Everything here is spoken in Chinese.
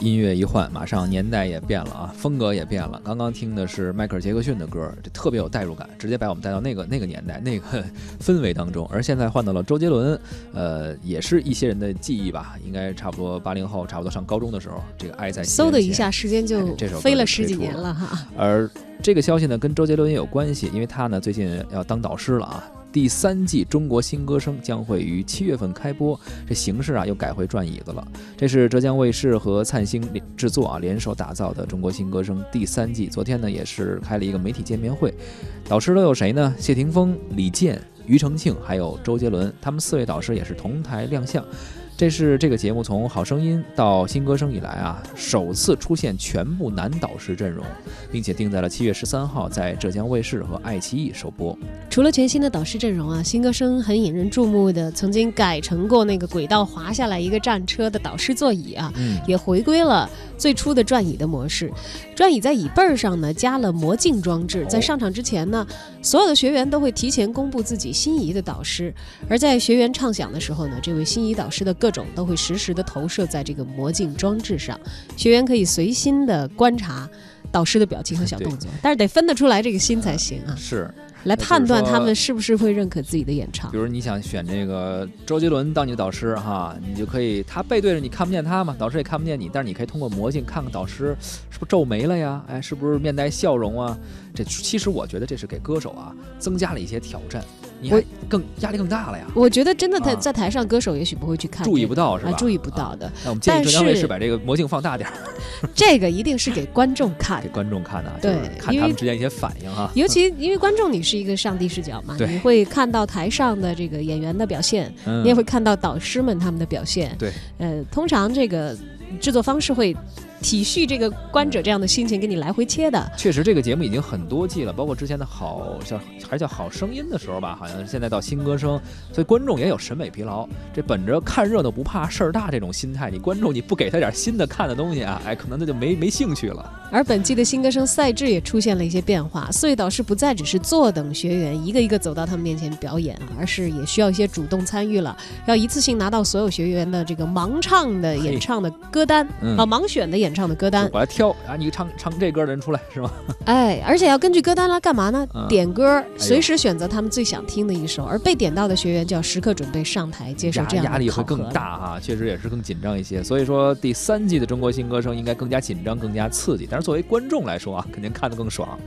音乐一换，马上年代也变了啊，风格也变了。刚刚听的是迈克尔·杰克逊的歌，这特别有代入感，直接把我们带到那个那个年代、那个氛围当中。而现在换到了周杰伦，呃，也是一些人的记忆吧，应该差不多八零后，差不多上高中的时候，这个《爱在嗖的一下，时间就飞了十几年了哈。而这个消息呢，跟周杰伦也有关系，因为他呢最近要当导师了啊。第三季《中国新歌声》将会于七月份开播，这形式啊又改回转椅子了。这是浙江卫视和灿星制作啊联手打造的《中国新歌声》第三季。昨天呢也是开了一个媒体见面会，导师都有谁呢？谢霆锋、李健、庾澄庆，还有周杰伦，他们四位导师也是同台亮相。这是这个节目从《好声音》到《新歌声》以来啊，首次出现全部男导师阵容，并且定在了七月十三号在浙江卫视和爱奇艺首播。除了全新的导师阵容啊，《新歌声》很引人注目的，曾经改成过那个轨道滑下来一个战车的导师座椅啊，也回归了最初的转椅的模式。转椅在椅背上呢加了魔镜装置，在上场之前呢，所有的学员都会提前公布自己心仪的导师，而在学员唱响的时候呢，这位心仪导师的各种都会实时的投射在这个魔镜装置上，学员可以随心的观察导师的表情和小动作，但是得分得出来这个心才行啊。是。来判断他们是不是会认可自己的演唱。比如你想选这个周杰伦当你的导师哈，你就可以他背对着你看不见他嘛，导师也看不见你，但是你可以通过魔镜看看导师是不是皱眉了呀？哎，是不是面带笑容啊？这其实我觉得这是给歌手啊增加了一些挑战。你会更压力更大了呀！我觉得真的，在在台上，歌手也许不会去看，注意不到是吧？注意不到的。那我们建议浙江卫视把这个魔镜放大点儿。这个一定是给观众看，给观众看的，对，看他们之间一些反应啊。尤其因为观众你是一个上帝视角嘛，你会看到台上的这个演员的表现，你也会看到导师们他们的表现。对，呃，通常这个制作方式会。体恤这个观者这样的心情，给你来回切的。确实，这个节目已经很多季了，包括之前的好像还叫好声音的时候吧，好像现在到新歌声，所以观众也有审美疲劳。这本着看热闹不怕事儿大这种心态，你观众你不给他点新的看的东西啊，哎，可能他就没没兴趣了。而本季的新歌声赛制也出现了一些变化，四位导师不再只是坐等学员一个一个走到他们面前表演，而是也需要一些主动参与了，要一次性拿到所有学员的这个盲唱的演唱的歌单啊，盲选的演。唱的歌单，我来挑啊！你唱唱这歌的人出来是吗？哎，而且要根据歌单来干嘛呢？点歌，随时选择他们最想听的一首。而被点到的学员就要时刻准备上台接受这样的压力会更大哈，确实也是更紧张一些。所以说第三季的中国新歌声应该更加紧张、更加刺激。但是作为观众来说啊，肯定看得更爽。